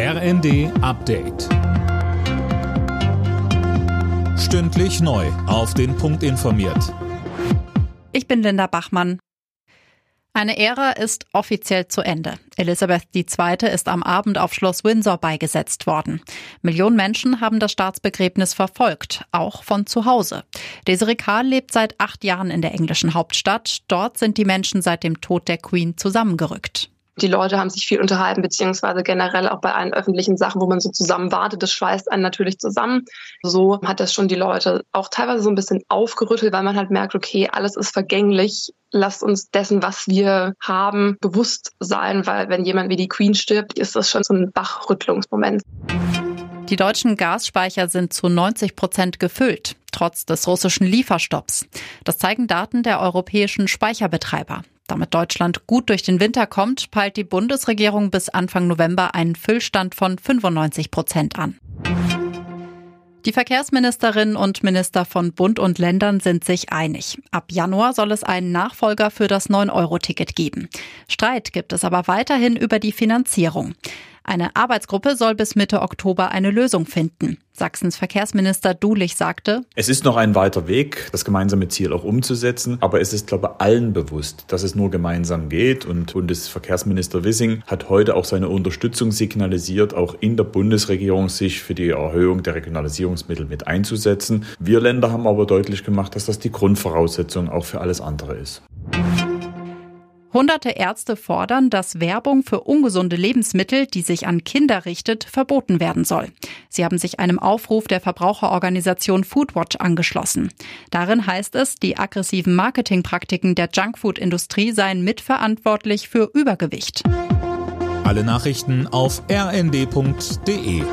RND Update. Stündlich neu. Auf den Punkt informiert. Ich bin Linda Bachmann. Eine Ära ist offiziell zu Ende. Elisabeth II. ist am Abend auf Schloss Windsor beigesetzt worden. Millionen Menschen haben das Staatsbegräbnis verfolgt, auch von zu Hause. Desiree Karl lebt seit acht Jahren in der englischen Hauptstadt. Dort sind die Menschen seit dem Tod der Queen zusammengerückt. Die Leute haben sich viel unterhalten, beziehungsweise generell auch bei allen öffentlichen Sachen, wo man so zusammen wartet, das schweißt einen natürlich zusammen. So hat das schon die Leute auch teilweise so ein bisschen aufgerüttelt, weil man halt merkt, okay, alles ist vergänglich. Lasst uns dessen, was wir haben, bewusst sein, weil wenn jemand wie die Queen stirbt, ist das schon so ein Bachrüttlungsmoment. Die deutschen Gasspeicher sind zu 90 Prozent gefüllt, trotz des russischen Lieferstopps. Das zeigen Daten der europäischen Speicherbetreiber. Damit Deutschland gut durch den Winter kommt, peilt die Bundesregierung bis Anfang November einen Füllstand von 95 Prozent an. Die Verkehrsministerinnen und Minister von Bund und Ländern sind sich einig. Ab Januar soll es einen Nachfolger für das 9-Euro-Ticket geben. Streit gibt es aber weiterhin über die Finanzierung. Eine Arbeitsgruppe soll bis Mitte Oktober eine Lösung finden. Sachsens Verkehrsminister Dulich sagte, Es ist noch ein weiter Weg, das gemeinsame Ziel auch umzusetzen, aber es ist, glaube ich, allen bewusst, dass es nur gemeinsam geht. Und Bundesverkehrsminister Wissing hat heute auch seine Unterstützung signalisiert, auch in der Bundesregierung sich für die Erhöhung der Regionalisierungsmittel mit einzusetzen. Wir Länder haben aber deutlich gemacht, dass das die Grundvoraussetzung auch für alles andere ist. Hunderte Ärzte fordern, dass Werbung für ungesunde Lebensmittel, die sich an Kinder richtet, verboten werden soll. Sie haben sich einem Aufruf der Verbraucherorganisation Foodwatch angeschlossen. Darin heißt es, die aggressiven Marketingpraktiken der Junkfood-Industrie seien mitverantwortlich für Übergewicht. Alle Nachrichten auf rnd.de